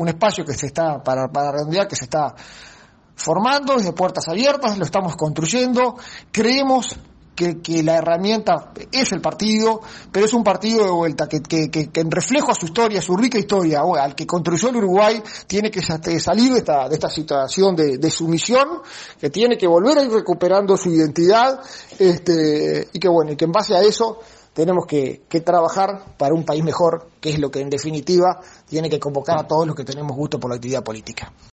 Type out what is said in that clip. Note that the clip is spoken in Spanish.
un espacio que se está, para, para redondear, que se está formando desde puertas abiertas, lo estamos construyendo, creemos que, la herramienta es el partido, pero es un partido de vuelta que, en reflejo a su historia, su rica historia, al que construyó el Uruguay, tiene que salir de esta, de esta situación de, sumisión, que tiene que volver a ir recuperando su identidad, este, y que bueno, y que en base a eso tenemos que, que, trabajar para un país mejor, que es lo que en definitiva tiene que convocar a todos los que tenemos gusto por la actividad política.